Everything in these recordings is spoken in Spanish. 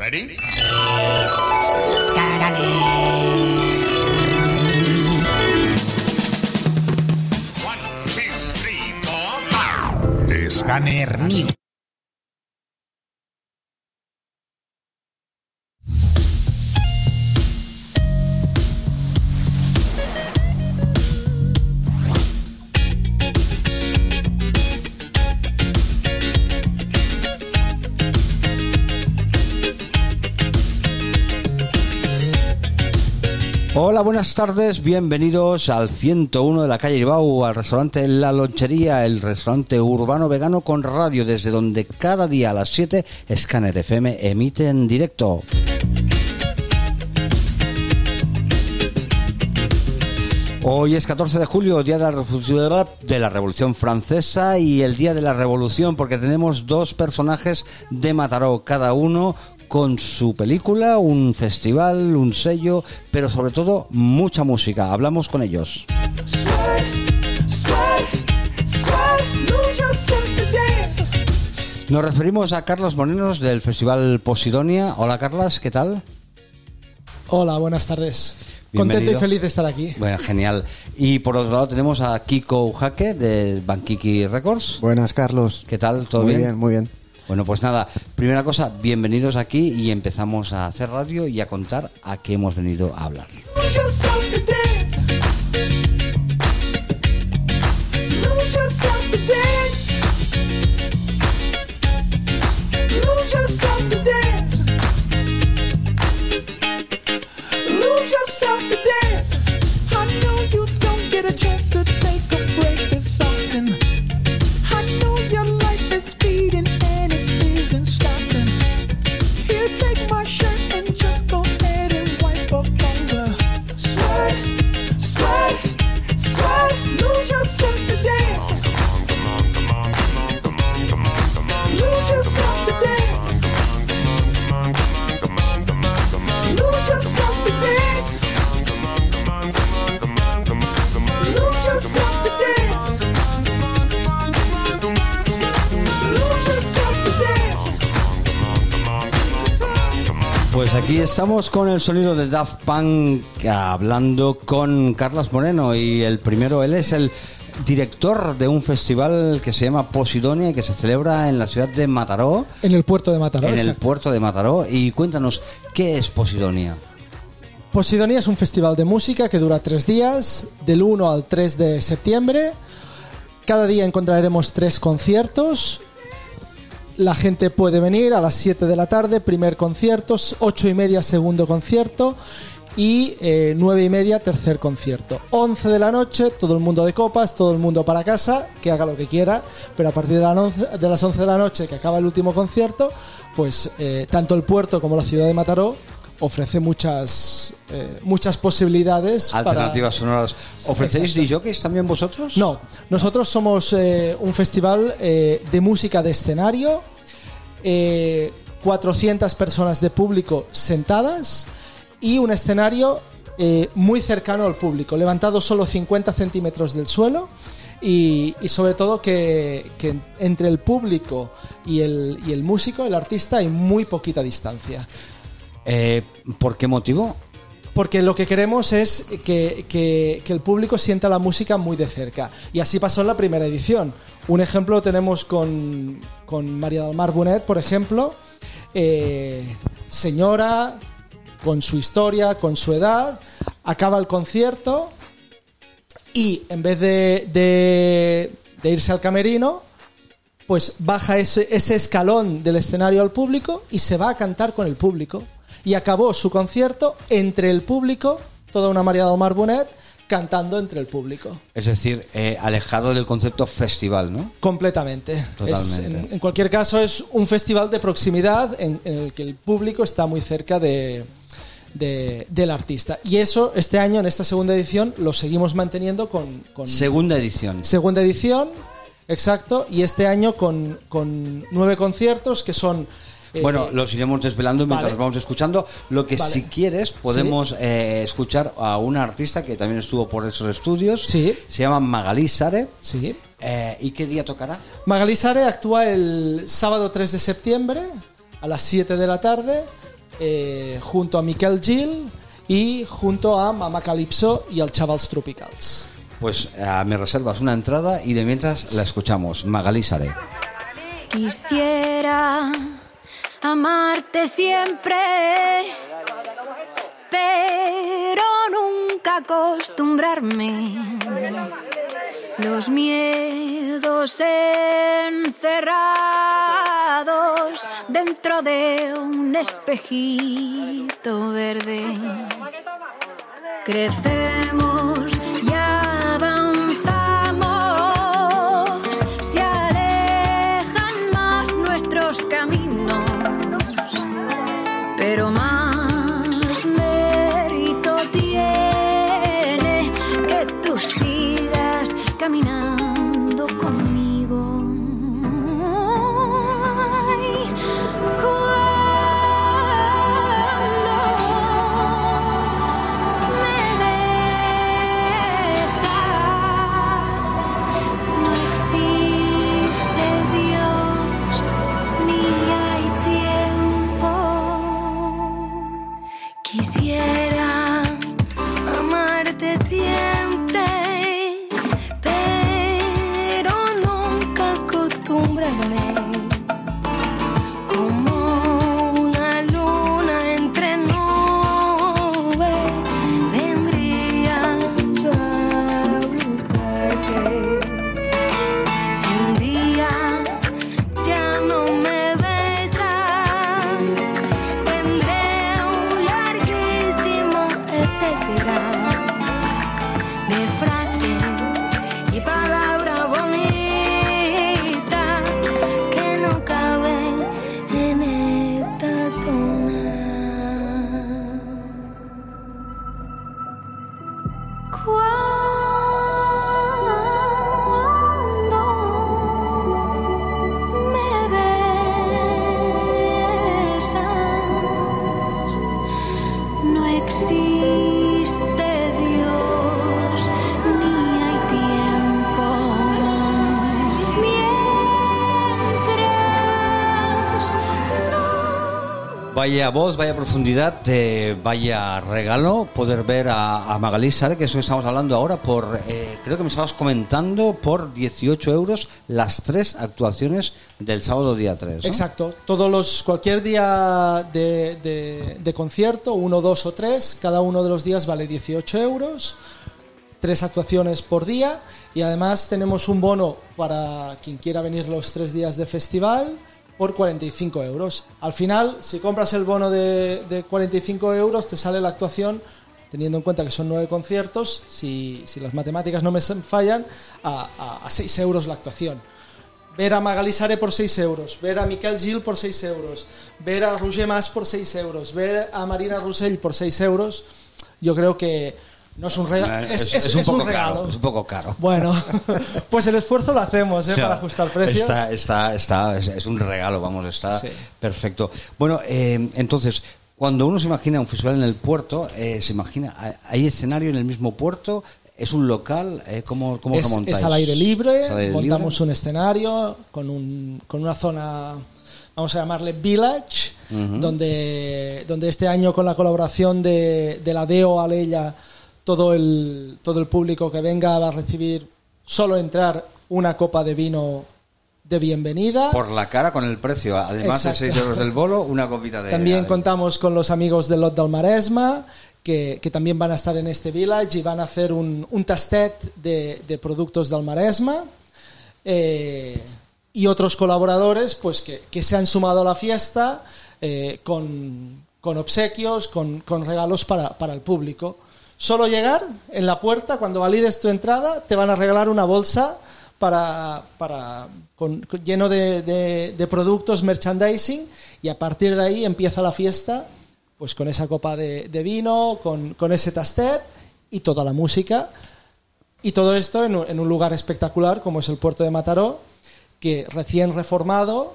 Ready? One, two, three, four. Scanner New. Hola, buenas tardes, bienvenidos al 101 de la calle Ibau, al restaurante La Lonchería, el restaurante urbano vegano con radio, desde donde cada día a las 7 Scanner FM emite en directo. Hoy es 14 de julio, día de la, Revolución- Francesa y el día de la Revolución, porque tenemos dos personajes de Mataró, cada uno con su película, un festival, un sello, pero sobre todo mucha música. Hablamos con ellos. Nos referimos a Carlos Morenos del Festival Posidonia. Hola Carlas, ¿qué tal? Hola, buenas tardes. Contento y feliz de estar aquí. Bueno, genial. Y por otro lado tenemos a Kiko Ujaque de Bankiki Records. Buenas, Carlos. ¿Qué tal? ¿Todo muy bien? bien? Muy bien. Bueno, pues nada, primera cosa, bienvenidos aquí y empezamos a hacer radio y a contar a qué hemos venido a hablar. Estamos con el sonido de Daft Punk hablando con Carlos Moreno y el primero, él es el director de un festival que se llama Posidonia y que se celebra en la ciudad de Mataró, En el puerto de Mataró. en el puerto de Mataró. Y cuéntanos, ¿qué es Posidonia? Posidonia es un festival de música que dura tres días, del 1 al 3 de septiembre. Cada día encontraremos tres conciertos. La gente puede venir a las 7 de la tarde, primer concierto, 8 y media, segundo concierto y eh, 9 y media, tercer concierto. 11 de la noche, todo el mundo de copas, todo el mundo para casa, que haga lo que quiera, pero a partir de, la once- de las 11 de la noche, que acaba el último concierto, pues eh, tanto el puerto como la ciudad de Mataró ofrece muchas, eh, muchas posibilidades. para- Alternativas sonoras. ¿Ofrecéis. DJs también vosotros? no, nosotros somos eh, un festival eh, de música de escenario, eh, 400 personas de público sentadas y un escenario eh, muy cercano al público, levantado solo 50 centímetros del suelo. Y, y sobre todo que, que entre el público y el, y el músico, el artista, hay muy poquita distancia. Eh, ¿Por qué motivo? Porque lo que queremos es que, el público sienta la música muy de cerca. Y así pasó en la primera edición. Un ejemplo lo tenemos con, María del Mar Bonet, por ejemplo. Eh, señora, con su historia, con su edad, acaba el concierto y en vez de, irse al camerino, pues baja ese escalón del escenario al público y se va a cantar con el público. Y acabó su concierto entre el público, toda una María del Mar Bonet, cantando entre el público. Es decir, eh, alejado del concepto festival, ¿no? Completamente. Es- Totalmente. en, en cualquier caso, es un festival de proximidad en, en el que el público está muy cerca de, de- del artista. Y eso, este año, en esta segunda edición, lo seguimos manteniendo con, con Segunda edición. segunda edición, exacto, y este año con, con nueve conciertos que son... eh, Bueno, los iremos desvelando mientras vale. vamos escuchando. Lo que Vale. si quieres podemos eh, escuchar a una artista que también estuvo por esos estudios. Sí. Se llama Magalí Sare. Sí. Eh, ¿Y qué día tocará? Magali Sare actúa el sábado 3 de septiembre a las 7 de la tarde eh, junto a Miquel Gil y junto a Mama Calypso y al Chavals Tropicals. Pues eh, me reservas una entrada y de mientras la escuchamos. Magalí Sare. Quisiera amarte siempre, pero nunca acostumbrarme. Los miedos encerrados dentro de un espejito verde. Crecemos Vaya voz, vaya profundidad, eh, vaya regalo poder ver a, a Magalí Sare, que eso estamos hablando ahora, por, eh, creo que me estabas comentando, por 18 euros las tres actuaciones del sábado día 3. ¿no? Exacto. Todos los, cualquier día de, de- de concierto, uno, dos o tres, cada uno de los días vale 18 euros, tres actuaciones por día y además tenemos un bono para quien quiera venir los tres días de festival por 45 euros. Al final, si compras el bono de, de 45 euros, te sale la actuación teniendo en cuenta que son nueve conciertos, si, si las matemáticas no me fallan, a, a, a 6 euros la actuación ver a Magalí Sare por 6 euros, ver a Miquel Gil por 6 euros, ver a Roger Mas por 6 euros, ver a Marina Roussell por 6 euros, yo creo que no es un regalo, es, es- es un poco regalo. caro, es un poco caro. Bueno, pues el esfuerzo lo hacemos ¿eh? O sea, para ajustar precios. Está, está, está, es, un regalo, vamos, está Sí. perfecto. Bueno, eh, entonces, cuando uno se imagina un festival en el puerto, eh, se imagina, ¿hay escenario en el mismo puerto? ¿Es un local? Eh, ¿Cómo, cómo lo montáis? es al aire libre, ¿Es al aire montamos libre? un escenario con, un, con una zona, vamos a llamarle Village, donde, donde este año con la colaboración de, de la DEO Aleya, todo el, todo el público que venga va a recibir solo entrar una copa de vino de bienvenida. Por la cara con el precio, además Exacto. de 6 euros del bolo, una copita de... También contamos con los amigos del Lot del Maresma, que, que también van a estar en este village y van a hacer un, un tastet de, de productos del Maresma. Eh, y otros colaboradores pues que, que se han sumado a la fiesta eh, con, con obsequios, con, con regalos para, para el público. Solo llegar en la puerta, cuando valides tu entrada, te van a regalar una bolsa para, para con- lleno de, de- productos, merchandising, y a partir de ahí empieza la fiesta, pues con esa copa de, de vino, con, con ese tastet y toda la música. Y todo esto en un lugar espectacular como es el puerto de Mataró, que recién reformado,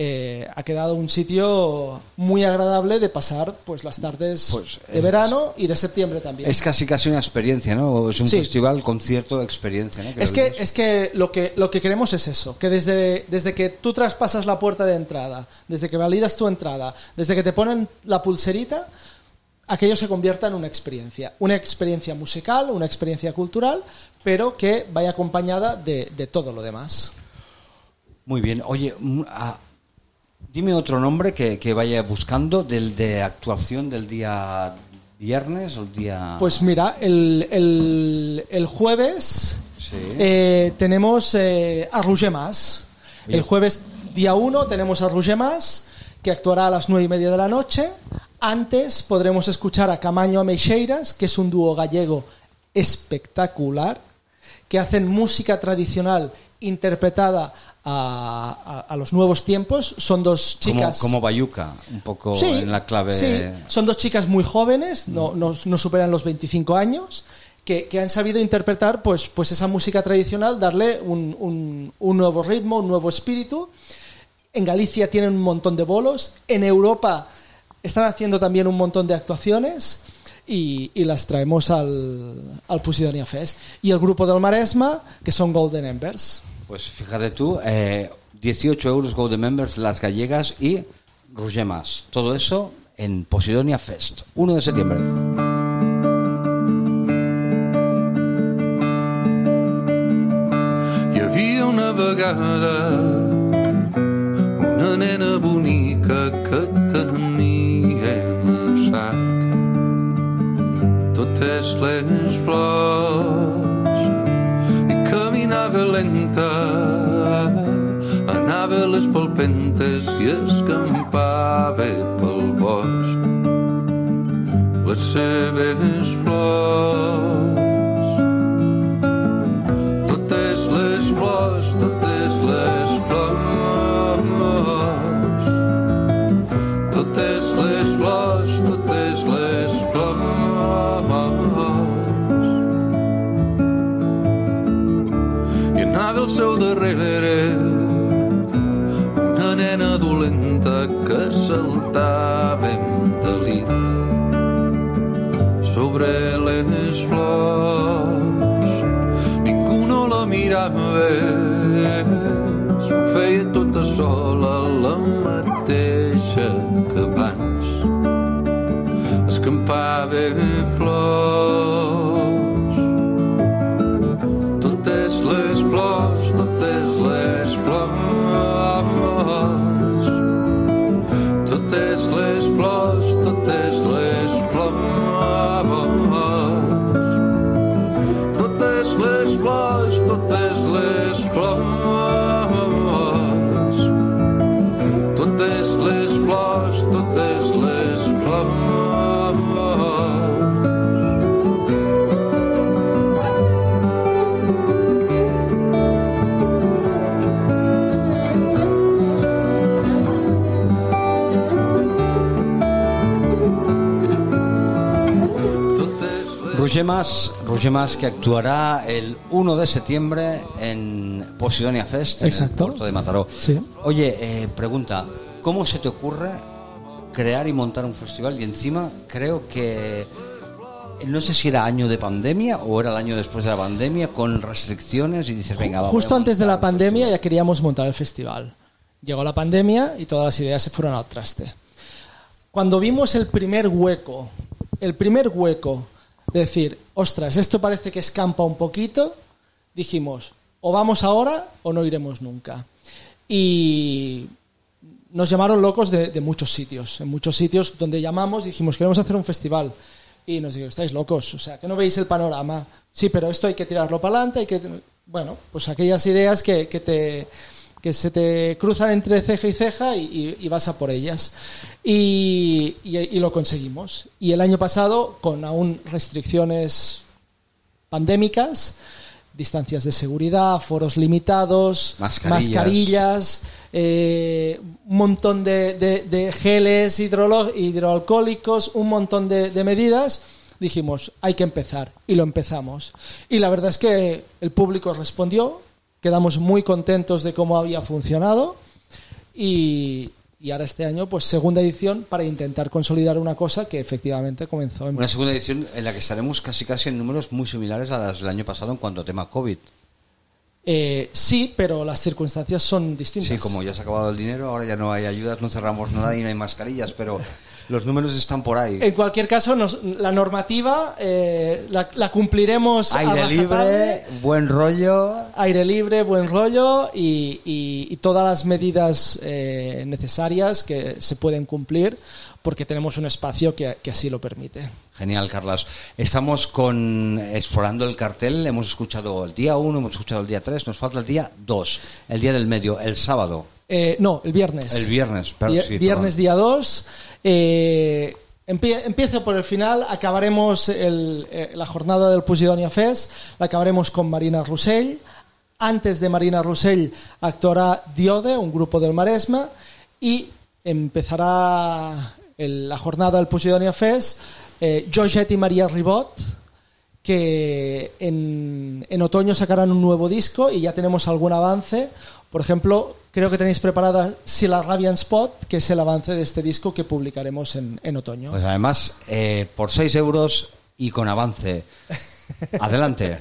eh, ha quedado un sitio muy agradable de pasar pues las tardes Pues, de verano y de septiembre también. Es casi casi una experiencia, ¿no? Es un Sí. festival, concierto, experiencia, ¿no? Es que, es que lo que lo que queremos es eso, que desde, desde que tú traspasas la puerta de entrada, desde que validas tu entrada, desde que te ponen la pulserita, aquello se convierta en una experiencia. Una experiencia musical, una experiencia cultural, pero que vaya acompañada de, de todo lo demás. Muy bien. Oye, mm, ah, dime otro nombre que, que vaya buscando del de actuación del día viernes o el día... Pues mira, el, el- el jueves Sí. eh, tenemos eh, a Roger Mas. Oye. El jueves día 1 tenemos a Roger Mas, que actuará a las nueve y media de la noche. Antes podremos escuchar a Camaño Ameixeiras, que es un dúo gallego espectacular, que hacen música tradicional interpretada a, a- a los nuevos tiempos. Son dos como, chicas... como Bayuca, un poco Sí, en la clave... sí. son dos chicas muy jóvenes, no, no- no superan los 25 años, que, que han sabido interpretar pues, pues esa música tradicional, darle un, un- un nuevo ritmo, un nuevo espíritu. En Galicia tienen un montón de bolos, en Europa están haciendo también un montón de actuaciones y, y las traemos al, al Posidonia Fest. Y el grupo del Maresma, que son Golden Embers. Pues fíjate tú, eh, 18 euros Golden Members las gallegas y Roger Mas. Todo eso en Posidonia Fest, 1 de septiembre. Hi havia una vegada una nena bonica que tenia en un sac totes les flors palpentes i escampava pel bosc. Les seves flors solo. Roger Mas, Roger Mas que actuará el 1 de septiembre en Posidonia Fest, en Exacto. el puerto de Mataró. Sí. Oye, eh, pregunta, ¿cómo se te ocurre crear y montar un festival? Y encima creo que no sé si era año de pandemia o era el año después de la pandemia con restricciones y dices, venga, va, Justo antes de la pandemia ya queríamos montar el festival. Llegó la pandemia y todas las ideas se fueron al traste. Cuando vimos el primer hueco, el primer hueco decir, ostras, esto parece que escampa un poquito, dijimos, o vamos ahora o no iremos nunca. Y nos llamaron locos de, muchos sitios. En muchos sitios donde llamamos dijimos, queremos hacer un festival. Y nos dijeron, estáis locos, o sea, que no veis el panorama. Sí, pero esto hay que tirarlo para adelante, hay que... Bueno, pues aquellas ideas que, que te que se te cruzan entre ceja y ceja y, y- y vas a por ellas. Y, y- lo conseguimos. Y el año pasado, con aún restricciones pandémicas, distancias de seguridad, foros limitados, Mascarillas. mascarillas, eh, un montón de, de- de geles hidroalcohólicos, un montón de, de medidas, dijimos, hay que empezar. Y lo empezamos. Y la verdad es que el público respondió, quedamos muy contentos de cómo había funcionado y, y ahora este año, pues segunda edición para intentar consolidar una cosa que efectivamente comenzó en... Una segunda edición en la que estaremos casi casi en números muy similares a las del año pasado en cuanto a tema COVID. Eh, sí, pero las circunstancias son distintas. Sí, como ya se ha acabado el dinero, ahora ya no hay ayudas, no cerramos nada y no hay mascarillas, pero los números están por ahí. En cualquier caso, nos- la normativa eh, la, la cumpliremos a Aire libre, rajatabla. buen rollo. aire libre, buen rollo y, y- y todas las medidas eh, necesarias que se pueden cumplir porque tenemos un espacio que, que así lo permite. Genial, Carlas. Estamos con explorando el cartel. Hemos escuchado el día 1, hemos escuchado el día 3, nos falta el día 2, el día del medio, el sábado, Eh, no, el viernes. el viernes. per- Vier- sí, viernes perdón. día 2. Eh, empie- empiezo por el final. Acabaremos el- eh, la jornada del Posidonia Fest. La acabaremos con Marina Rossell. Antes de Marina Rossell actuará Diode, un grupo del Maresma. Y empezará el- la jornada del Posidonia Fest. Eh, Georgette y María Ribot que en, en otoño sacarán un nuevo disco y ya tenemos algún avance. Por ejemplo, creo que tenéis preparada Si la Rabian Spot, que es el avance de este disco que publicaremos en, en otoño. Pues además, eh, por 6 euros y con avance. Adelante.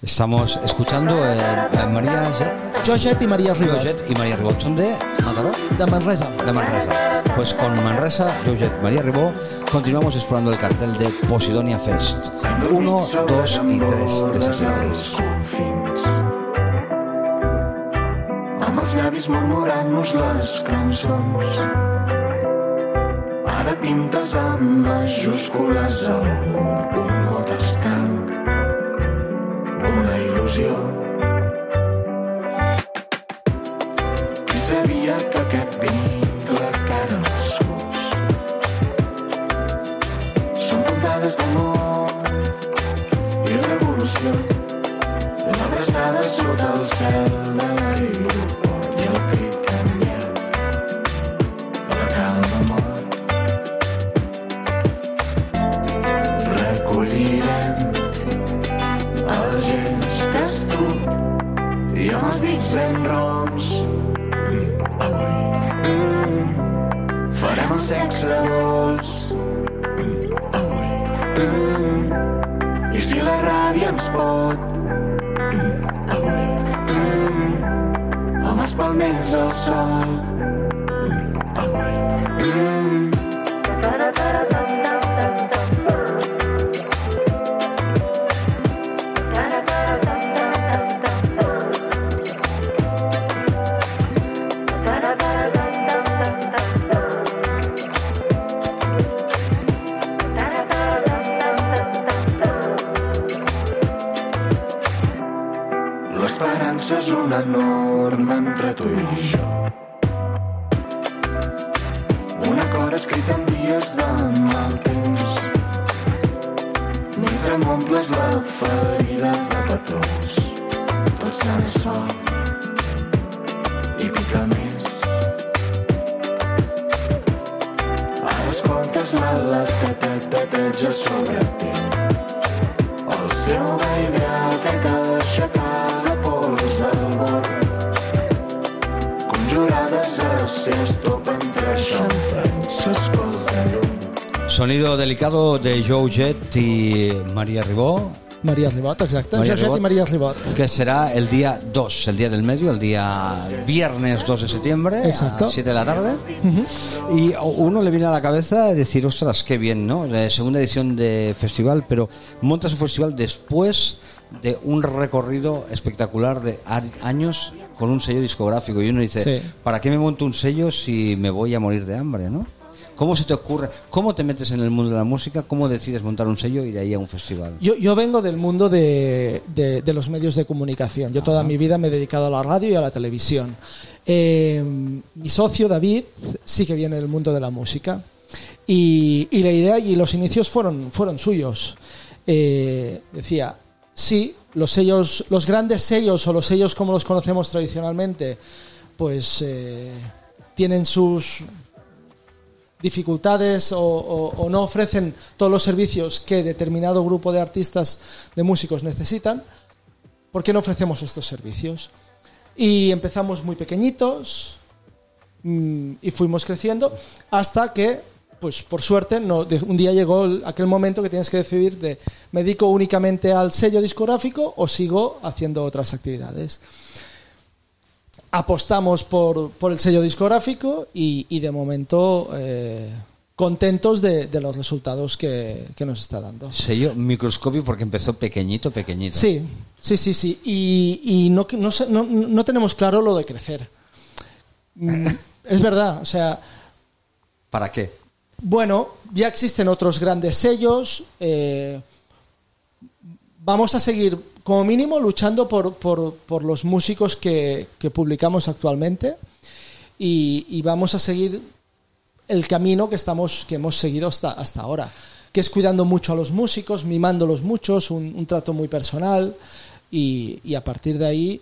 Estamos escuchando eh, a María Jet, Georgette y María Ribot, Jet y María Ribot. ¿Son de Mataró? de Manresa. De Manresa. Pues con Manresa, Jojet, María Ribó, continuamos explorando el cartel de Posidonia Fest. 1, 2 y 3 de septiembre. amb els llavis murmurant-nos les cançons ara pintes amb majúscules al mur un mot estanc una il·lusió L'esperança és una norma entre tu i jo. Un acord escrit en dies de mal temps. Mentre m'omples la ferida de petons, tot més fort i pica més. Ara escoltes l'alateteteteja sobre teu. El seu ha fet aixecar Sonido delicado de Joe Jet y María Ribó, María Ribot, exacte. María Georgette Ribot. i María Ribot. que será el día 2, el día del medio, el día viernes 2 de septiembre Exacto. a 7 de la tarde. Y a uno le viene a la cabeza decir, ostras, qué bien, ¿no? La segunda edición de festival, pero monta su festival después de un recorrido espectacular de años con un sello discográfico. Y uno dice, Sí. ¿para qué me monto un sello si me voy a morir de hambre, no? ¿Cómo se te ocurre? ¿Cómo te metes en el mundo de la música? ¿Cómo decides montar un sello y de ahí a un festival? Yo, yo vengo del mundo de, de- de los medios de comunicación. Yo toda mi vida me he dedicado a la radio y a la televisión. Eh, mi socio David sí que viene del mundo de la música. Y, y la idea y los inicios fueron, fueron suyos. Eh, decía, sí, los sellos, los grandes sellos o los sellos como los conocemos tradicionalmente, pues eh, tienen sus dificultades o, no ofrecen todos los servicios que determinado grupo de artistas, de músicos necesitan, ¿por qué no ofrecemos estos servicios? Y empezamos muy pequeñitos mm, y fuimos creciendo hasta que, pues por suerte, no, un día llegó el- aquel momento que tienes que decidir de me dedico únicamente al sello discográfico o sigo haciendo otras actividades. Apostamos por, por el sello discográfico y, y de momento eh, contentos de, de los resultados que, que nos está dando. Sello microscopio porque empezó pequeñito, pequeñito. Sí, sí, sí, sí. Y, y no, no, no tenemos claro lo de crecer. Mm, es verdad, o sea, ¿Para qué? Bueno, ya existen otros grandes sellos. eh, vamos a seguir, como mínimo, luchando por, por- los músicos que, publicamos actualmente. Y, vamos a seguir el camino que hemos seguido hasta, hasta ahora, que es cuidando mucho a los músicos, mimándolos muchos, un, un trato muy personal y, a partir de ahí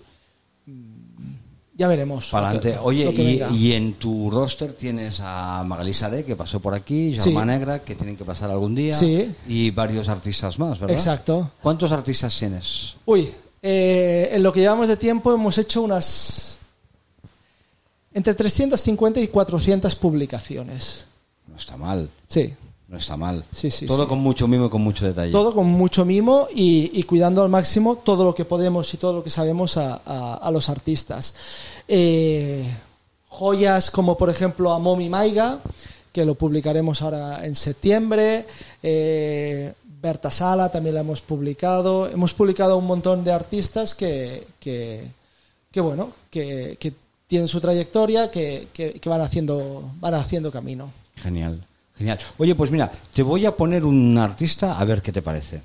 ya veremos. Para adelante. Oye, y, en tu roster tienes a Magalí Saré, que pasó por aquí, Sí. Germán Negra, que tienen que pasar algún día, Sí. y varios artistas más, ¿verdad? Exacto. ¿Cuántos artistas tienes? Uy, eh, en lo que llevamos de tiempo hemos hecho unas entre 350 y 400 publicaciones. No está mal, Sí, no está mal. Sí, sí, Todo sí. con mucho mimo y con mucho detalle. todo con mucho mimo y, y cuidando al máximo todo lo que podemos y todo lo que sabemos a, a- a los artistas. Eh, joyas como por ejemplo a Momi Maiga, que lo publicaremos ahora en septiembre. Eh, Berta Sala también la hemos publicado. Hemos publicado un montón de artistas que, que, que, bueno, que, que tienen su trayectoria, que, que- que van, haciendo, van haciendo camino. Genial, genial. Oye, pues mira, te voy a poner un artista a ver qué te parece.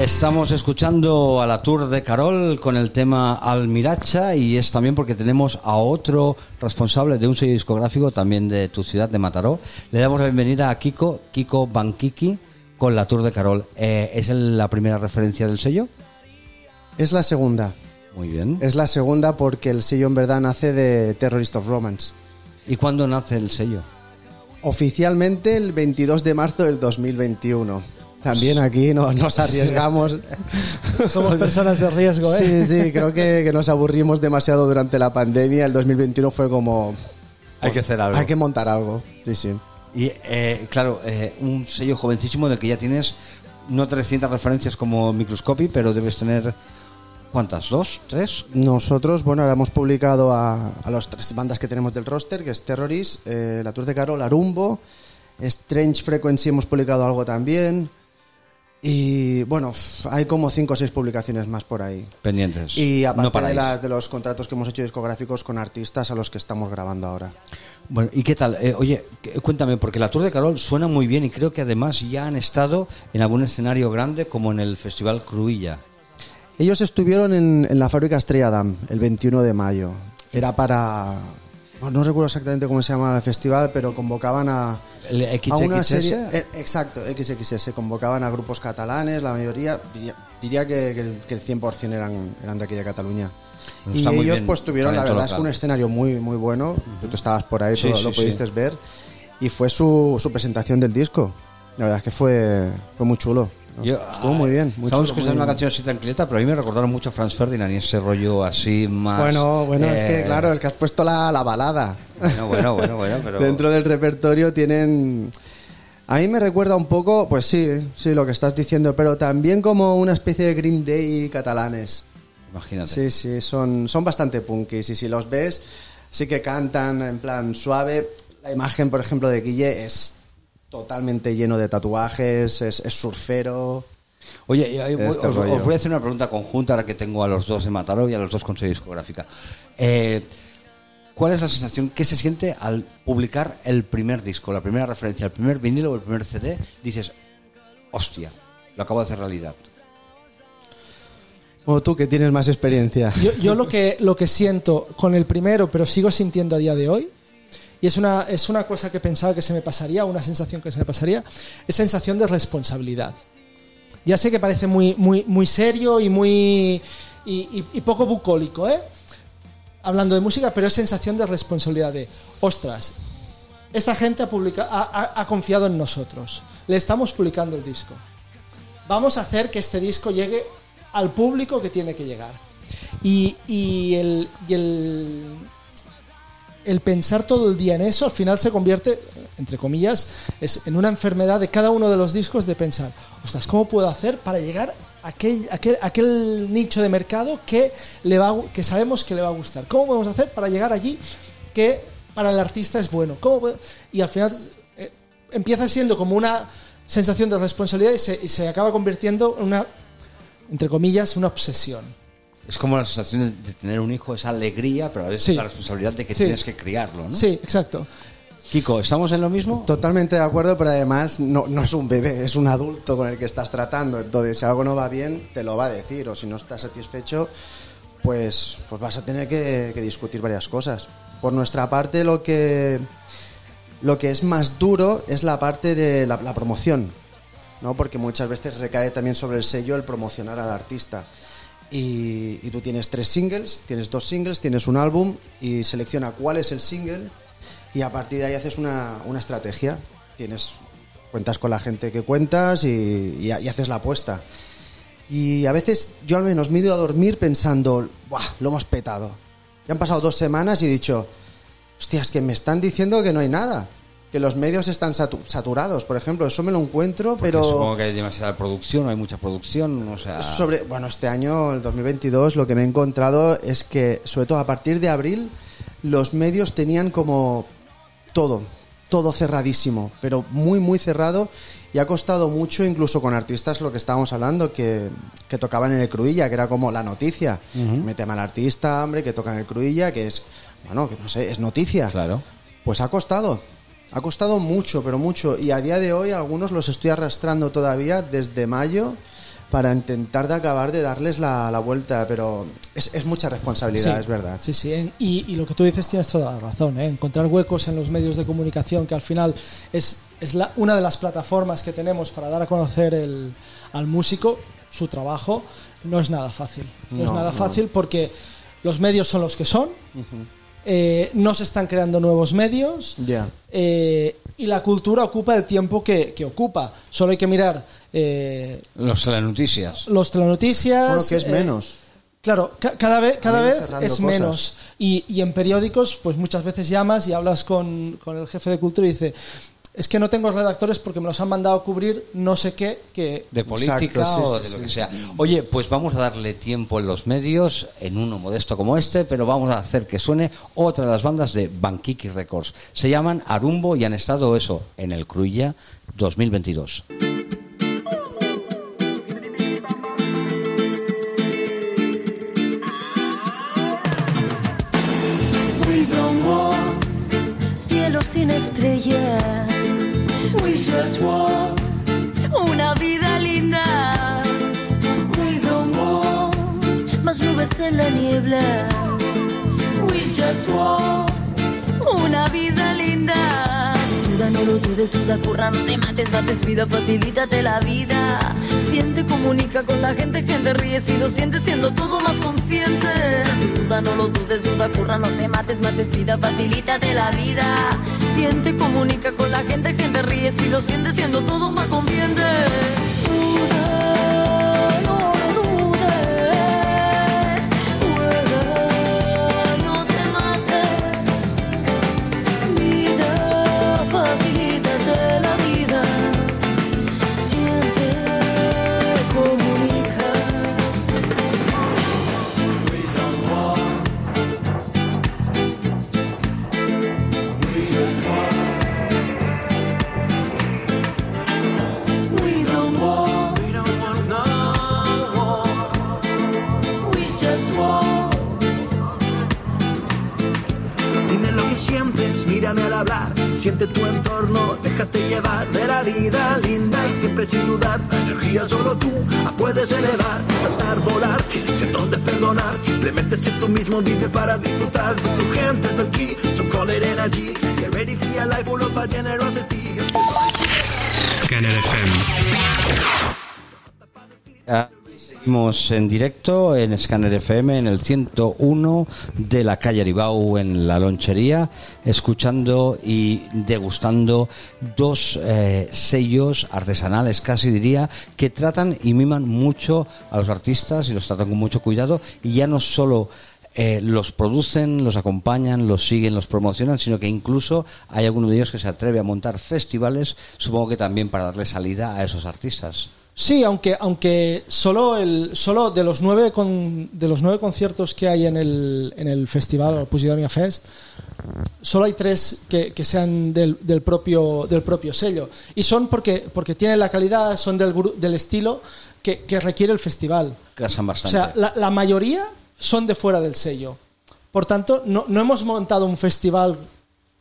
Estamos escuchando a la Tour de Carol con el tema Almiracha y es también porque tenemos a otro responsable de un sello discográfico también de tu ciudad, de Mataró. Le damos la bienvenida a Kiko, Kiko Banquiki con la Tour de Carol. Eh, ¿Es la primera referencia del sello? Es la segunda. Muy bien. Es la segunda porque el sello en verdad nace de Terrorist of Romance. ¿Y cuándo nace el sello? Oficialmente el 22 de marzo del 2021. También aquí no, nos arriesgamos. Somos personas de riesgo, ¿eh? Sí, sí, creo que, que nos aburrimos demasiado durante la pandemia. El 2021 fue como... Hay que hacer algo. Hay que montar algo. Sí, sí. Y eh, claro, eh, un sello jovencísimo del que ya tienes no 300 referencias como Microscopy, pero debes tener ¿cuántas? ¿Dos? ¿Tres? Nosotros, bueno, ahora hemos publicado a, a las tres bandas que tenemos del roster, que es Terrorist, eh, La Tour de Carol, Arumbo, Strange Frequency hemos publicado algo también. Y bueno, hay como cinco o seis publicaciones más por ahí. Pendientes. Y aparte no de, las, de los contratos que hemos hecho discográficos con artistas a los que estamos grabando ahora. Bueno, ¿y qué tal? Eh, oye, cuéntame, porque la Tour de Carol suena muy bien y creo que además ya han estado en algún escenario grande como en el Festival Cruilla. Ellos estuvieron en, en la fábrica Estrella Damm el 21 de mayo. Era para... no recuerdo exactamente cómo se llama el festival, pero convocaban a, ¿El a una XXS? serie... eh, exacto, XXS. Convocaban a grupos catalanes, la mayoría, diría, diría que, que el, que el 100% eran, eran de aquí de Cataluña. Bueno, y ellos bien, pues tuvieron, la verdad es que un escenario muy, muy bueno. Tú estabas por ahí, Sí, tú sí, lo sí. pudiste ver. Y fue su, su presentación del disco. La verdad es que fue, fue muy chulo. Yo- Estuvo muy bien. Muy Estamos escuchando una canción así tranquilita, pero a mí me recordaron mucho a Franz Ferdinand y ese rollo así más. Bueno, bueno, es que eh, claro, es que has puesto la, la balada. Bueno, bueno, bueno, bueno, pero. Dentro del repertorio tienen... A mí me recuerda un poco, pues sí, sí, lo que estás diciendo, pero también como una especie de Green Day catalanes. Imagínate. Sí, sí, son, son bastante punkis y si los ves, sí que cantan en plan suave. La imagen, por ejemplo, de Guille es totalmente lleno de tatuajes, es, es surfero. Oye, y- y- Este os, os voy a hacer una pregunta conjunta ahora que tengo a los dos de Mataró y a los dos con sello discográfica. Eh, ¿Cuál es la sensación que se siente al publicar el primer disco, la primera referencia, el primer vinilo o el primer CD? Dices, hostia, lo acabo de hacer realidad. O tú que tienes más experiencia. Yo, yo lo, que, lo que siento con el primero, pero sigo sintiendo a día de hoy, y es una, es una cosa que pensaba que se me pasaría, una sensación que se me pasaría, es sensación de responsabilidad. Ya sé que parece muy, muy, muy serio y muy. Y, y- y poco bucólico, ¿eh? Hablando de música, pero es sensación de responsabilidad de. Ostras, esta gente ha, publica- ha, ha- ha confiado en nosotros. Le estamos publicando el disco. Vamos a hacer que este disco llegue al público que tiene que llegar. Y, y el, y el, el pensar todo el día en eso al final se convierte, entre comillas, es en una enfermedad de cada uno de los discos de pensar, ostras, ¿cómo puedo hacer para llegar a aquel, aquel, aquel nicho de mercado que, le va, que sabemos que le va a gustar? ¿Cómo podemos hacer para llegar allí que para el artista es bueno? ¿Cómo Y al final eh, empieza siendo como una sensación de responsabilidad y se, y se acaba convirtiendo en una, entre comillas, una obsesión. Es como la sensación de, tener un hijo, esa alegría, pero a veces Sí. la responsabilidad de que Sí. tienes que criarlo, ¿no? Sí, exacto. Kiko, ¿estamos en lo mismo? Totalmente de acuerdo, pero además no, no es un bebé, es un adulto con el que estás tratando. Entonces, si algo no va bien, te lo va a decir. O si no estás satisfecho, pues, pues vas a tener que, que discutir varias cosas. Por nuestra parte, lo que, lo que es más duro es la parte de la, la promoción. ¿no? Porque muchas veces recae también sobre el sello el promocionar al artista. Y, tú tienes tres singles, tienes dos singles, tienes un álbum y selecciona cuál es el single y a partir de ahí haces una, una estrategia. Tienes cuentas con la gente que cuentas y, y- haces la apuesta. Y a veces yo al menos me he a dormir pensando, ¡buah! Lo hemos petado. Ya han pasado dos semanas y he dicho, hostia, es que me están diciendo que no hay nada. Que los medios están satu- saturados, por ejemplo. Eso me lo encuentro, pero... Supongo que hay demasiada producción, hay mucha producción, o sea... Sobre, bueno, este año, el 2022, lo que me he encontrado es que, sobre todo a partir de abril, los medios tenían como todo, todo cerradísimo, pero muy, muy cerrado. Y ha costado mucho, incluso con artistas, lo que estábamos hablando, que, que tocaban en el Cruilla, que era como la noticia. Mete mal artista, hombre, que toca en el Cruilla, que es, bueno, que no sé, es noticia. Claro. Pues ha costado. Ha costado mucho, pero mucho. Y a día de hoy algunos los estoy arrastrando todavía desde mayo para intentar de acabar de darles la, la vuelta. Pero es, es mucha responsabilidad, Sí, es verdad. Sí, sí. en- Y, y lo que tú dices tienes toda la razón. ¿eh? Encontrar huecos en los medios de comunicación, que al final es, es la- una de las plataformas que tenemos para dar a conocer el- al músico su trabajo, no es nada fácil. No, es nada no. fácil porque los medios son los que son. Eh, no se están creando nuevos medios. Ya. eh, y la cultura ocupa el tiempo que, que ocupa. Solo hay que mirar eh, Los telenoticias. los telenoticias. Bueno, que es eh, menos. Claro, ca- cada vez, cada vez es cosas. menos. Y, y en periódicos, pues muchas veces llamas y hablas con, con el jefe de cultura y dice, es que no tengo redactores porque me los han mandado a cubrir no sé qué, que... de política Exacto, sí, o sí, de lo sí. que sea. Oye, pues vamos a darle tiempo en los medios, en uno modesto como este, pero vamos a hacer que suene otra de las bandas de Bankiki Records. Se llaman Arumbo y han estado eso en el Cruilla 2022. Una vida linda. We don't want Más nubes en la niebla, We just want una vida linda. Duda, no lo dudes, duda, curra, no te mates, mates vida, facilítate la vida. Siente, comunica con la gente, gente ríe si lo sientes siendo todo más consciente. Duda, no lo dudes, duda, curra, no te mates, mates vida, facilítate la vida. Siente, comunica con la gente, gente ríe si lo sientes siendo todos más conscientes. Siente tu entorno, déjate llevar de la vida linda y siempre sin dudar. La energía solo tú la puedes elevar, saltar, volar, tienes en donde perdonar. Simplemente sé tú mismo, vive para disfrutar de tu gente de aquí. So call it energy. Get ready for your life of generosity. Scanner FM. Ah, En directo en Scanner FM en el 101 de la calle Aribau en la lonchería, escuchando y degustando dos eh, sellos artesanales, casi diría, que tratan y miman mucho a los artistas y los tratan con mucho cuidado y ya no solo eh, los producen, los acompañan, los siguen, los promocionan, sino que incluso hay alguno de ellos que se atreve a montar festivales, supongo que también para darle salida a esos artistas. Sí, aunque, aunque solo, el, solo de, los nueve con, de los nueve conciertos que hay en el, en el festival, el Pusidonia Fest, solo hay tres que, que sean del, del, propio, del propio sello. Y son porque, porque tienen la calidad, son del, del estilo que, que requiere el festival. Casan O bastante. sea, la, la mayoría son de fuera del sello. Por tanto, no, no hemos montado un festival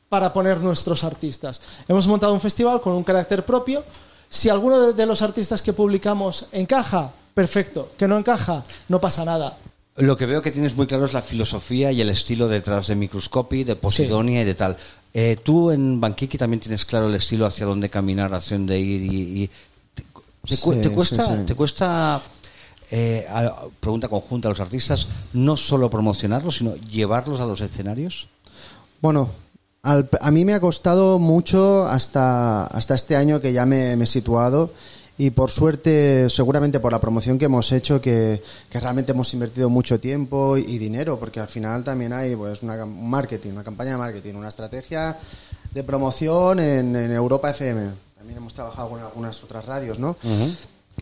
para poner nuestros artistas. Hemos montado un festival con un carácter propio. Si alguno de, los artistas que publicamos encaja, perfecto. Que no encaja, no pasa nada. Lo que veo que tienes muy claro es la filosofía y el estilo detrás de Microscopy, de Posidonia y de tal. Eh, tú en Bankiki también tienes claro el estilo hacia dónde caminar, hacia dónde ir y... y- te, te cu- Sí, te cuesta, sí, sí. te cuesta eh, a- pregunta conjunta a los artistas, no solo promocionarlos, sino llevarlos a los escenarios? Bueno, al- a mí me ha costado mucho hasta, hasta este año que ya me, me he situado y por suerte, seguramente por la promoción que hemos hecho, que, que realmente hemos invertido mucho tiempo y, dinero, porque al final también hay pues, una, marketing, una campaña de marketing, una estrategia de promoción en, en Europa FM. También hemos trabajado con algunas otras radios, ¿no?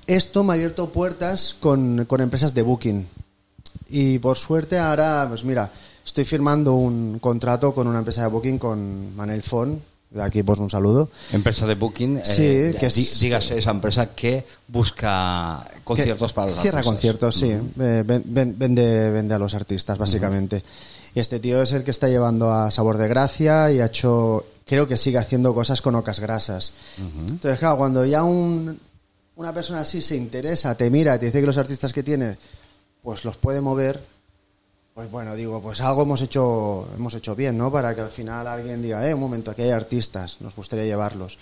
Esto me ha abierto puertas con, con empresas de booking. Y por suerte ahora, pues mira, estoy firmando un contrato con una empresa de booking con Manel Fon. De aquí pues un saludo. Empresa de Booking, eh, Sí, que es- dígase esa empresa que busca conciertos Que para los Cierra artistas. conciertos, sí. Eh, ven- ven- vende, vende a los artistas, básicamente. Y este tío es el que está llevando a Sabor de Gracia y ha hecho, creo que sigue haciendo cosas con Ocas Grasas. Entonces, claro, cuando ya un, una persona así se interesa, te mira te dice que los artistas que tiene, pues los puede mover, pues bueno, digo, pues algo hemos hecho, hemos hecho bien, ¿no? Para que al final alguien diga, eh, un momento, aquí hay artistas, nos gustaría llevarlos.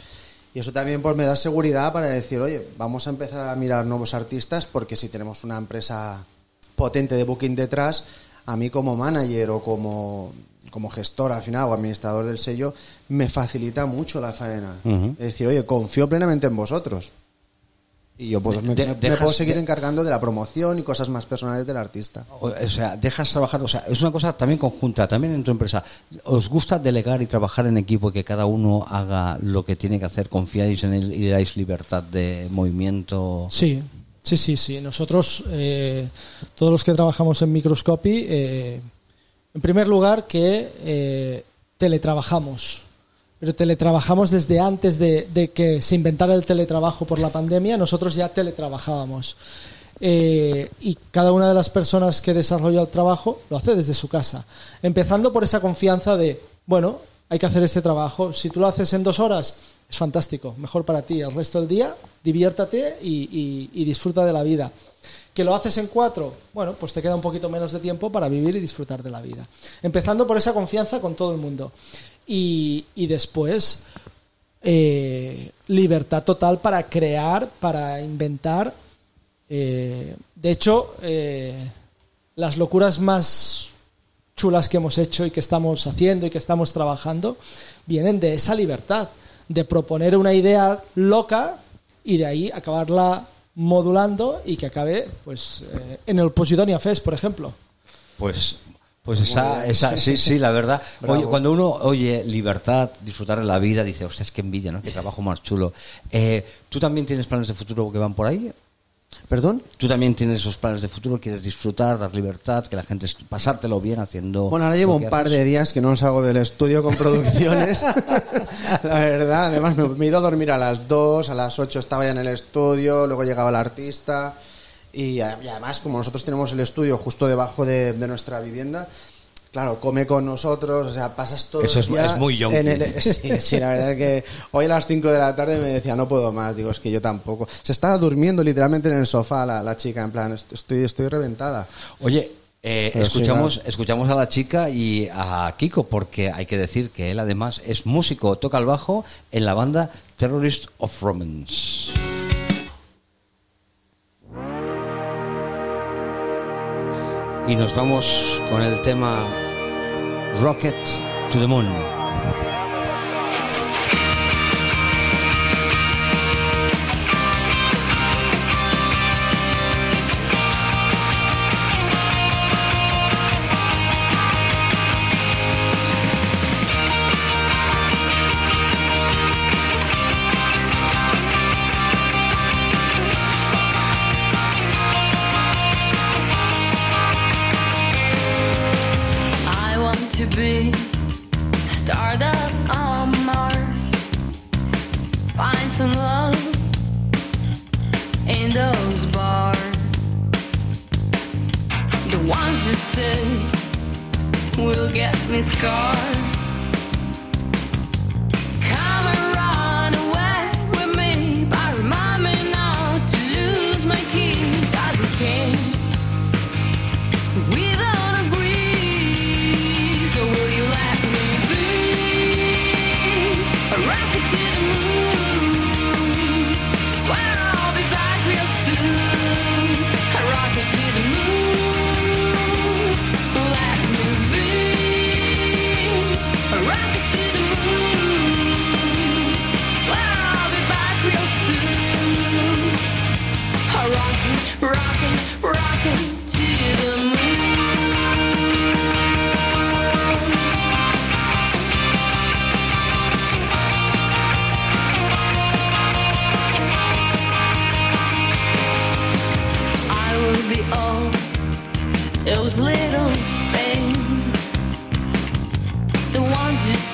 Y eso también pues me da seguridad para decir, oye, vamos a empezar a mirar nuevos artistas porque si tenemos una empresa potente de booking detrás, a mí como manager o como, como gestor al final o administrador del sello, me facilita mucho la faena. Es decir, oye, confío plenamente en vosotros. Y yo puedo, me, De- me- me dejas- puedo seguir de- encargando de la promoción y cosas más personales del artista. O o sea, dejas trabajar, o sea, es una cosa también conjunta, también en tu empresa. ¿Os gusta delegar y trabajar en equipo y que cada uno haga lo que tiene que hacer? ¿Confiáis en él y le dais libertad de movimiento? Sí, sí, sí, sí. Nosotros, eh, todos los que trabajamos en Microscopy, eh, en primer lugar que eh, teletrabajamos. Pero teletrabajamos desde antes de, que se inventara el teletrabajo por la pandemia, nosotros ya teletrabajábamos. Eh, y cada una de las personas que desarrolla el trabajo lo hace desde su casa. Empezando por esa confianza de, bueno, hay que hacer este trabajo. Si tú lo haces en dos horas, es fantástico, mejor para ti. El resto del día, diviértate y disfruta de la vida. Que lo haces en cuatro, bueno, pues te queda un poquito menos de tiempo para vivir y disfrutar de la vida. Empezando por esa confianza con todo el mundo. Y, y después, eh, libertad total para crear, para inventar. Eh, de hecho, eh, las locuras más chulas que hemos hecho y que estamos haciendo y que estamos trabajando vienen de esa libertad, de proponer una idea loca y de ahí acabarla modulando y que acabe pues eh, en el Posidonia Fest, por ejemplo. Pues, pues esa, esa, sí, sí, la verdad. Oye, cuando uno oye libertad, disfrutar de la vida, dice, hostia, es que envidia, ¿no? Qué trabajo más chulo. Eh, ¿Tú también tienes planes de futuro que van por ahí? ¿Perdón? ¿Tú también tienes esos planes de futuro? ¿Quieres disfrutar, dar libertad, que la gente, pasártelo bien haciendo... Bueno, ahora llevo un par haces? de días que no salgo del estudio con producciones. la verdad, además me, he ido a dormir a las 2, a las 8 estaba ya en el estudio, luego llegaba el artista. Y, y además, como nosotros tenemos el estudio justo debajo de, de nuestra vivienda, claro, come con nosotros, o sea, pasas todo Eso el es- día es muy en el- sí, sí, la verdad es que hoy a las 5 de la tarde me decía, no puedo más, digo, es que yo tampoco. Se estaba durmiendo literalmente en el sofá la, la chica, en plan, "Est- estoy, estoy reventada. Oye, eh, sí, escuchamos, escuchamos a la chica y a Kiko, porque hay que decir que él además es músico, toca el bajo en la banda Terrorist of Romance. Y nos vamos con el tema Rocket to the Moon.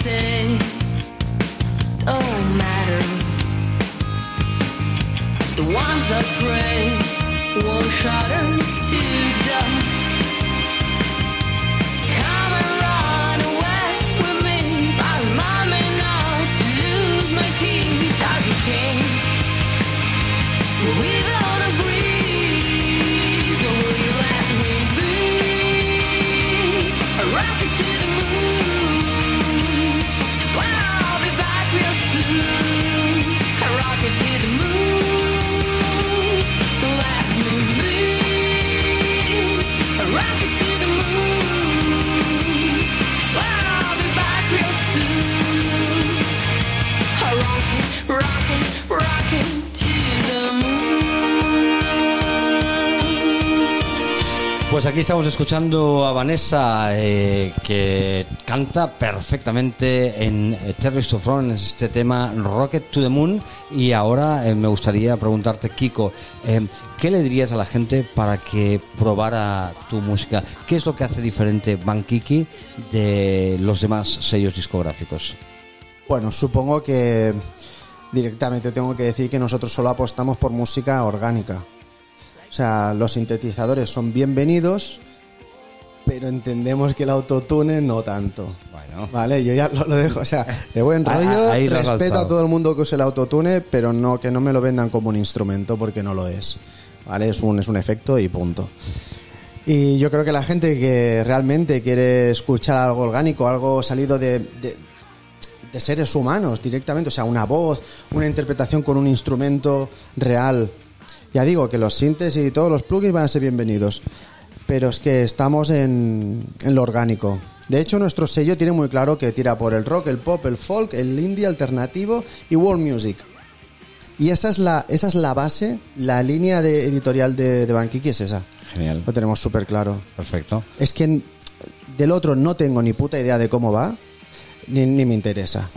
Say don't matter. The ones I pray won't shatter to dust. Pues aquí estamos escuchando a Vanessa eh, que canta perfectamente en eh, Terrorist of Front este tema Rocket to the Moon y ahora eh, me gustaría preguntarte Kiko ¿qué le dirías a la gente para que probara tu música? ¿qué es lo que hace diferente Bankiki de los demás sellos discográficos? Bueno, supongo que directamente tengo que decir que nosotros solo apostamos por música orgánica. O sea, los sintetizadores son bienvenidos, pero entendemos que el autotune no tanto. Bueno. Vale, yo ya lo, lo dejo, o sea, de buen rollo, ahí respeto a todo el mundo que use el autotune, pero no que no me lo vendan como un instrumento porque no lo es. Vale, es un, es un efecto y punto. Y yo creo que la gente que realmente quiere escuchar algo orgánico, algo salido de, de- de seres humanos directamente, o sea, una voz, una interpretación con un instrumento real. Ya digo que los sintes y todos los plugins van a ser bienvenidos, pero es que estamos en, en lo orgánico. De hecho, nuestro sello tiene muy claro que tira por el rock, el pop, el folk, el indie alternativo y world music. Y esa es la, esa es la base, la línea de editorial de, de Bankiki es esa. Genial. Lo tenemos súper claro. Perfecto. Es que del otro no tengo ni puta idea de cómo va, ni, ni me interesa.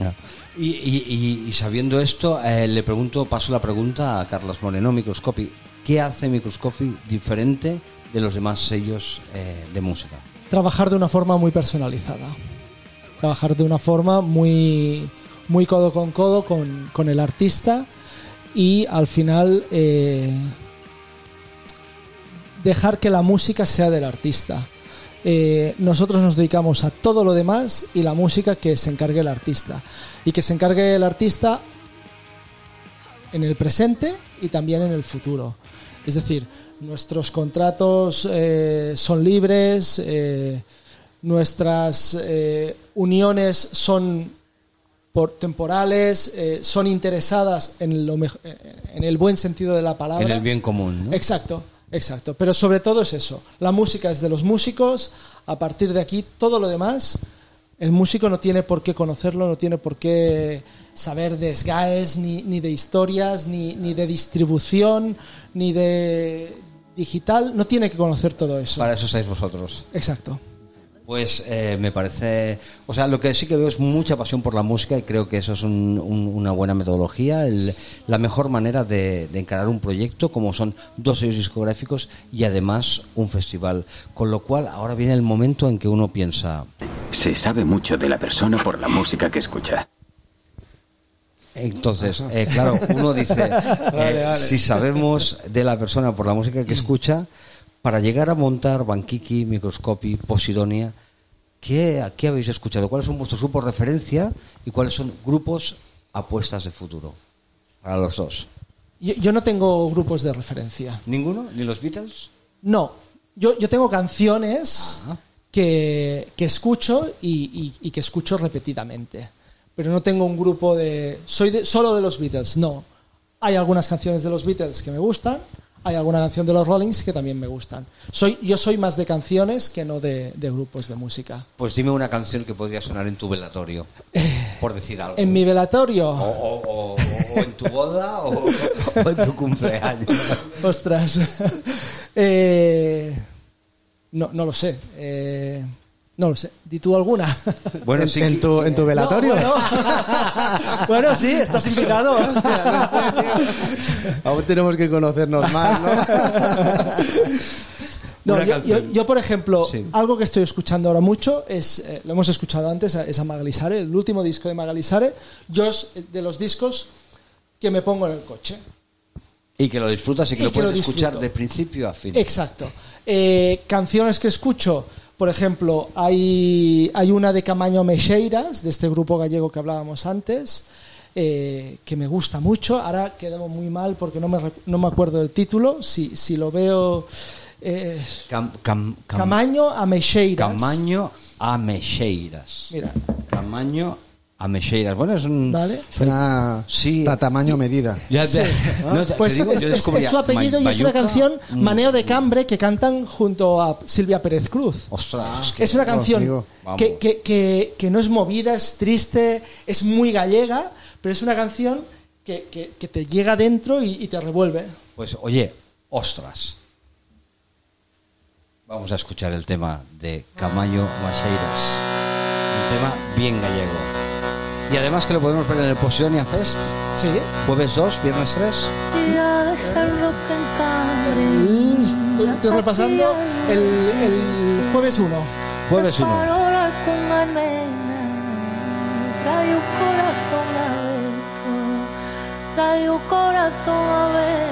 Y- y- sabiendo esto, eh, le pregunto, paso la pregunta a Carlos Moreno, Microscopy. ¿Qué hace Microscopy diferente de los demás sellos eh, de música? trabajar de una forma muy personalizada. Trabajar de una forma muy, muy codo con codo con, con el artista y al final eh, dejar que la música sea del artista. Eh, nosotros nos dedicamos a todo lo demás y la música que se encargue el artista. Y que se encargue el artista en el presente y también en el futuro. Es decir, nuestros contratos eh, son libres, eh, nuestras eh, uniones son por temporales, eh, son interesadas en, lo en el buen sentido de la palabra. En el bien común, ¿no? Exacto, exacto. Pero sobre todo es eso. La música es de los músicos. A partir de aquí, todo lo demás, el músico no tiene por qué conocerlo, no tiene por qué saber de SGAEs, ni, ni de historias, ni, ni de distribución, ni de digital. No tiene que conocer todo eso. Para eso estáis vosotros. Exacto. Pues eh, me parece, o sea, lo que sí que veo es mucha pasión por la música y creo que eso es un- un- una buena metodología, el- la mejor manera de, de encarar un proyecto como son dos sellos discográficos y además un festival. Con lo cual ahora viene el momento en que uno piensa, Se sabe mucho de la persona por la música que escucha. entonces, eh, claro, uno dice, eh, si sabemos de la persona por la música que escucha, para llegar a montar Bankiki, Microscopy, Posidonia, ¿qué, ¿qué habéis escuchado? ¿Cuáles son vuestros grupos de referencia y cuáles son grupos apuestas de futuro? Para los dos. Yo, yo no tengo grupos de referencia. ¿Ninguno? ¿Ni los Beatles? No, yo, yo tengo canciones que, que escucho y, y- y que escucho repetidamente. Pero no tengo un grupo de... Soy de- solo de los Beatles, no. Hay algunas canciones de los Beatles que me gustan, hay alguna canción de los Rollings que también me gustan. Soy, yo soy más de canciones que no de, de grupos de música. Pues dime una canción que podría sonar en tu velatorio, por decir algo. En mi velatorio... O, o- o- o en tu boda o, o en tu cumpleaños. Ostras. Eh, no, no lo sé. Eh, no lo sé. Di tú alguna. Bueno, en, sí en tu, en tu velatorio. No, bueno, sí, estás invitado. Aún tenemos que conocernos más, ¿no? No, yo, canción. yo- yo, por ejemplo, Sí. algo que estoy escuchando ahora mucho es, eh, lo hemos escuchado antes, es a Magalisare, el último disco de Magalisare. Yo es de los discos que me pongo en el coche. Y que lo disfrutas y que Y lo que lo puedes escuchar de principio a fin. Exacto. Eh, canciones que escucho, por ejemplo, hay, hay una de Camaño Mexeiras, de este grupo gallego que hablábamos antes, eh, que me gusta mucho. Ahora quedamos muy mal porque no me, no me acuerdo del título. Si, si lo veo... eh, Cam- cam- cam- Camaño a Mexeiras. Camaño a Mexeiras. Mira, Camaño a Mexeiras. Bueno, es un... ¿vale? Suena Sí. a tamaño medida. Ya te- no, te- Pues te digo, es, su apellido y es una canción mm, Maneo de Cambre que cantan junto a Silvia Pérez Cruz. Ostras, es que- Es una canción que, que- que- que no es movida, es triste, es muy gallega, pero es una canción que, que- que te llega dentro y, y te revuelve. Pues oye, ostras. Vamos a escuchar el tema de Camaño Mexeiras. Un tema bien gallego. Y además que lo podemos ver en el Posidonia Fest. Sí. Jueves 2, viernes 3. Estoy, estoy repasando el, el jueves 1. Jueves 1. Parola con a nena Trae o corazón aberto Trae o corazón aberto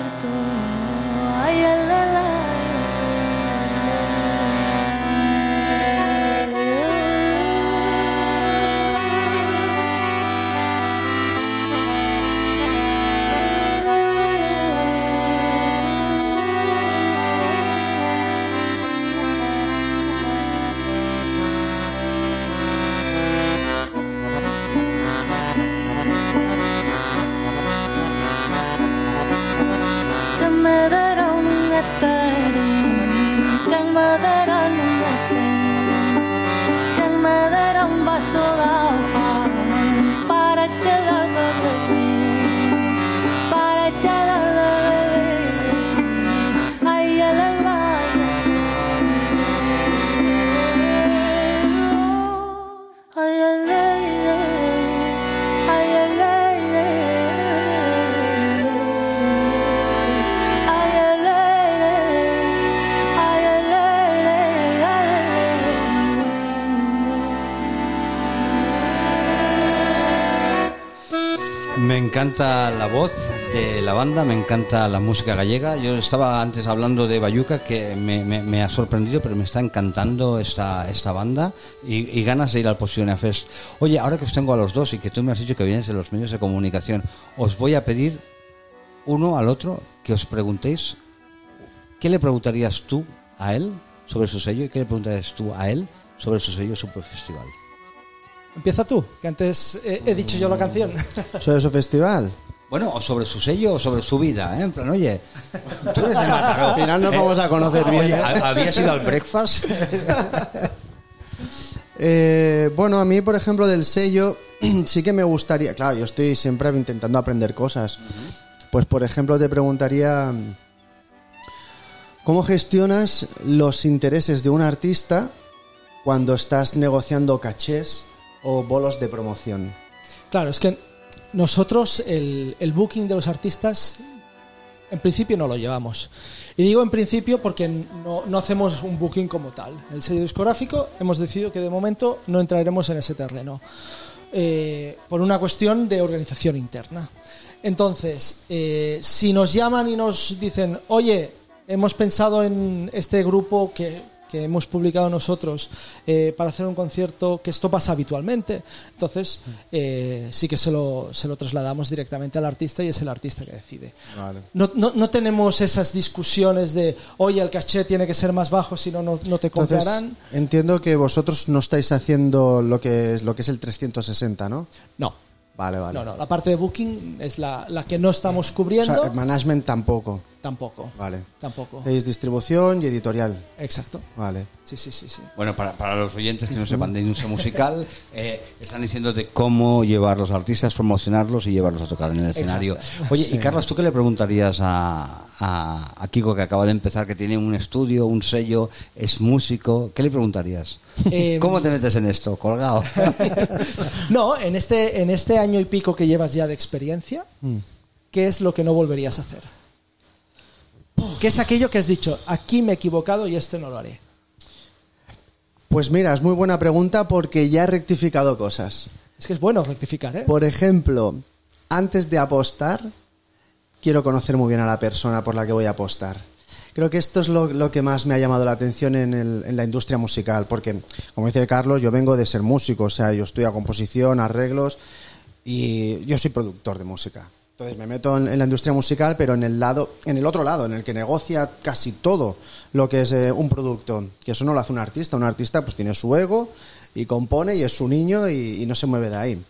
encanta la voz de la banda, me encanta la música gallega. Yo estaba antes hablando de Bayuca, que me, ha sorprendido, pero me está encantando esta, esta banda y, ganas de ir al Posición Fest. Oye, ahora que os tengo a los dos y que tú me has dicho que vienes de los medios de comunicación, os voy a pedir uno al otro que os preguntéis qué le preguntarías tú a él sobre su sello y qué le preguntarías tú a él sobre su sello Super Festival. Empieza tú, que antes he, he dicho yo la canción. ¿Sobre su festival? Bueno, o sobre su sello o sobre su vida, ¿eh? En plan, oye, tú eres de Mataró. Al final nos vamos a conocer bien, Oye, ¿eh? ¿Habías ido al breakfast? Eh, bueno, a mí, por ejemplo, del sello, sí que me gustaría. Claro, yo estoy siempre intentando aprender cosas. Pues, por ejemplo, te preguntaría. ¿Cómo gestionas los intereses de un artista cuando estás negociando cachés o bolos de promoción? Claro, es que nosotros el, el booking de los artistas en principio no lo llevamos. Y digo en principio porque no, no hacemos un booking como tal. El sello discográfico hemos decidido que de momento no entraremos en ese terreno. eh, por una cuestión de organización interna. Entonces, eh, si nos llaman y nos dicen, oye, hemos pensado en este grupo que, que hemos publicado nosotros eh, para hacer un concierto, que esto pasa habitualmente, entonces eh, sí que se lo, se lo trasladamos directamente al artista y es el artista que decide. Vale. No, no, no tenemos esas discusiones de, oye, el caché tiene que ser más bajo, si no, no te Entonces, comprarán. entiendo que vosotros no estáis haciendo lo que es, lo que es el 360, ¿no? No. Vale, vale. No, no, la parte de booking es la, la que no estamos O cubriendo. sea, el management tampoco. Tampoco. Vale. Tampoco. Hacéis distribución y editorial. Exacto. Vale. Sí, sí, sí, sí. Bueno, para, para los oyentes que no sepan de industria musical, eh, están diciendo de cómo llevar los artistas, promocionarlos y llevarlos a tocar en el escenario. Oye, y Carlos, ¿tú qué le preguntarías a, a, a Kiko que acaba de empezar, que tiene un estudio, un sello, es músico? ¿Qué le preguntarías? Eh, ¿Cómo te metes en esto? Colgado. No, en este, en este año y pico que llevas ya de experiencia, ¿qué es lo que no volverías a hacer? ¿Qué es aquello que has dicho, aquí me he equivocado y este no lo haré? Pues mira, es muy buena pregunta porque ya he rectificado cosas. Es que es bueno rectificar, ¿eh? Por ejemplo, antes de apostar, quiero conocer muy bien a la persona por la que voy a apostar. Creo que esto es lo, lo que más me ha llamado la atención en, el- en la industria musical, porque, como dice Carlos, yo vengo de ser músico, o sea, yo estudio composición, arreglos, y yo soy productor de música. Entonces me meto en, la industria musical, pero en el lado, en el otro lado, en el que negocia casi todo lo que es eh, un producto. Que eso no lo hace un artista. Un artista pues tiene su ego y compone y es su niño y, y no se mueve de ahí.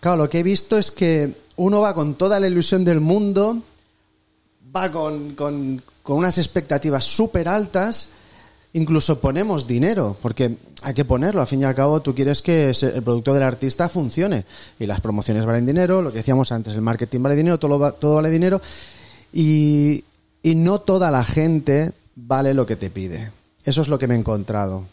Claro, lo que he visto es que uno va con toda la ilusión del mundo, va con, con- con unas expectativas súper altas, incluso ponemos dinero, porque hay que ponerlo, al fin y al cabo tú quieres que el producto del artista funcione, y las promociones valen dinero, lo que decíamos antes, el marketing vale dinero, todo, todo vale dinero, y, y no toda la gente vale lo que te pide. Eso es lo que me he encontrado.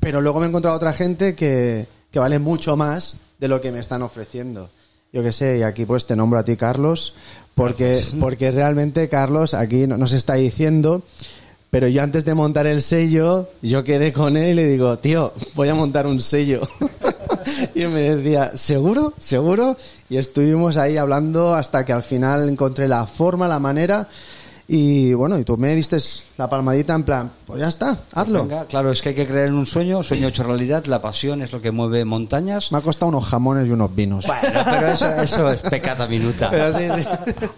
Pero luego me he encontrado otra gente que, que vale mucho más de lo que me están ofreciendo. Yo qué sé, y aquí pues te nombro a ti, Carlos, porque, porque realmente Carlos aquí no- nos está diciendo, pero yo antes de montar el sello, yo quedé con él y le digo, tío, voy a montar un sello. y él me decía, ¿seguro? ¿Seguro? Y estuvimos ahí hablando hasta que al final encontré la forma, la manera. Y bueno, y tú me diste la palmadita en plan, pues ya está, hazlo. Venga, claro, es que hay que creer en un sueño, sueño hecho realidad, la pasión es lo que mueve montañas. Me ha costado unos jamones y unos vinos. Bueno, pero eso, eso es pecata minuta. Pero sí, sí.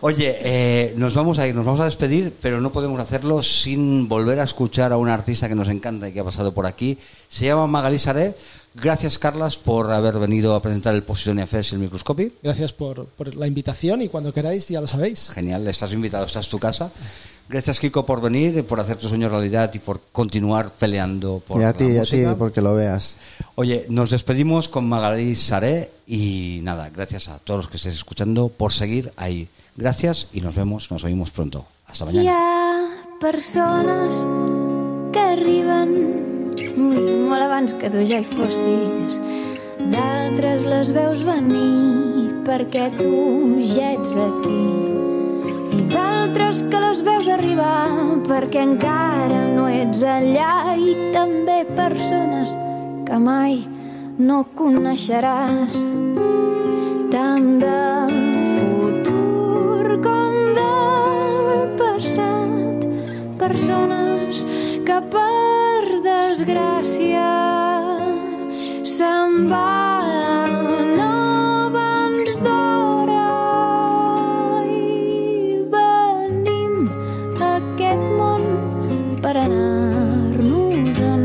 Oye, eh, nos vamos a ir, nos vamos a despedir, pero no podemos hacerlo sin volver a escuchar a un artista que nos encanta y que ha pasado por aquí. Se llama Magalí Saré. Gracias, Carlas, por haber venido a presentar el Posición FS y el microscopio. Gracias por, por la invitación y cuando queráis ya lo sabéis. Genial, estás invitado, esta es tu casa. Gracias, Kiko, por venir, por hacer tu sueño realidad y por continuar peleando por Y a la ti, a ti, porque lo veas. Oye, nos despedimos con Magalí Saré y nada, gracias a todos los que estéis escuchando por seguir ahí. Gracias y nos vemos, nos oímos pronto. Hasta mañana. ha persones que arriben ui, molt abans que tu ja hi fossis. D'altres les veus venir perquè tu ja ets aquí. I d'altres que les veus arribar perquè encara no ets allà. I també persones que mai no coneixeràs. Tant de futur com del passat. Persones que per desgràcia se'n va no i aquest món per anar-nos en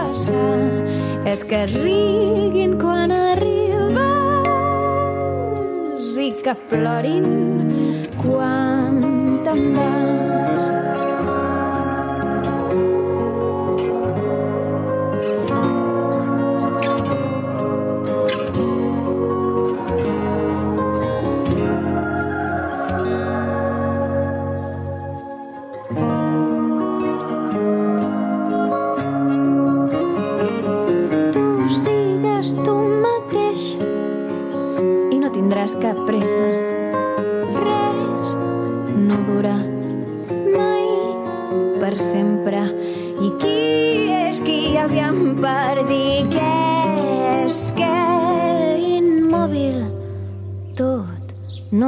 passar és que riguin quan arribes i que plorin quan te'n vas. tu sigues tu mateix i no tindràs cap pressa.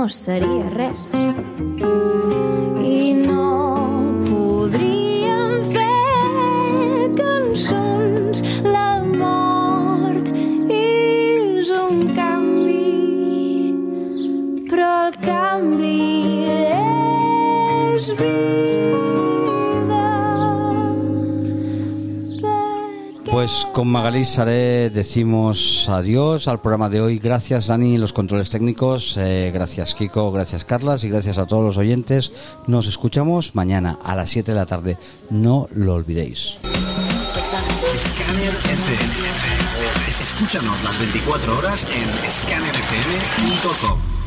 No seria res. Pues con Magalí Saré decimos adiós al programa de hoy. Gracias Dani, los controles técnicos. eh, gracias Kiko, gracias Carlas y gracias a todos los oyentes. Nos escuchamos mañana a las 7 de la tarde. No lo olvidéis. Escúchanos las 24 horas en scannerfm.com.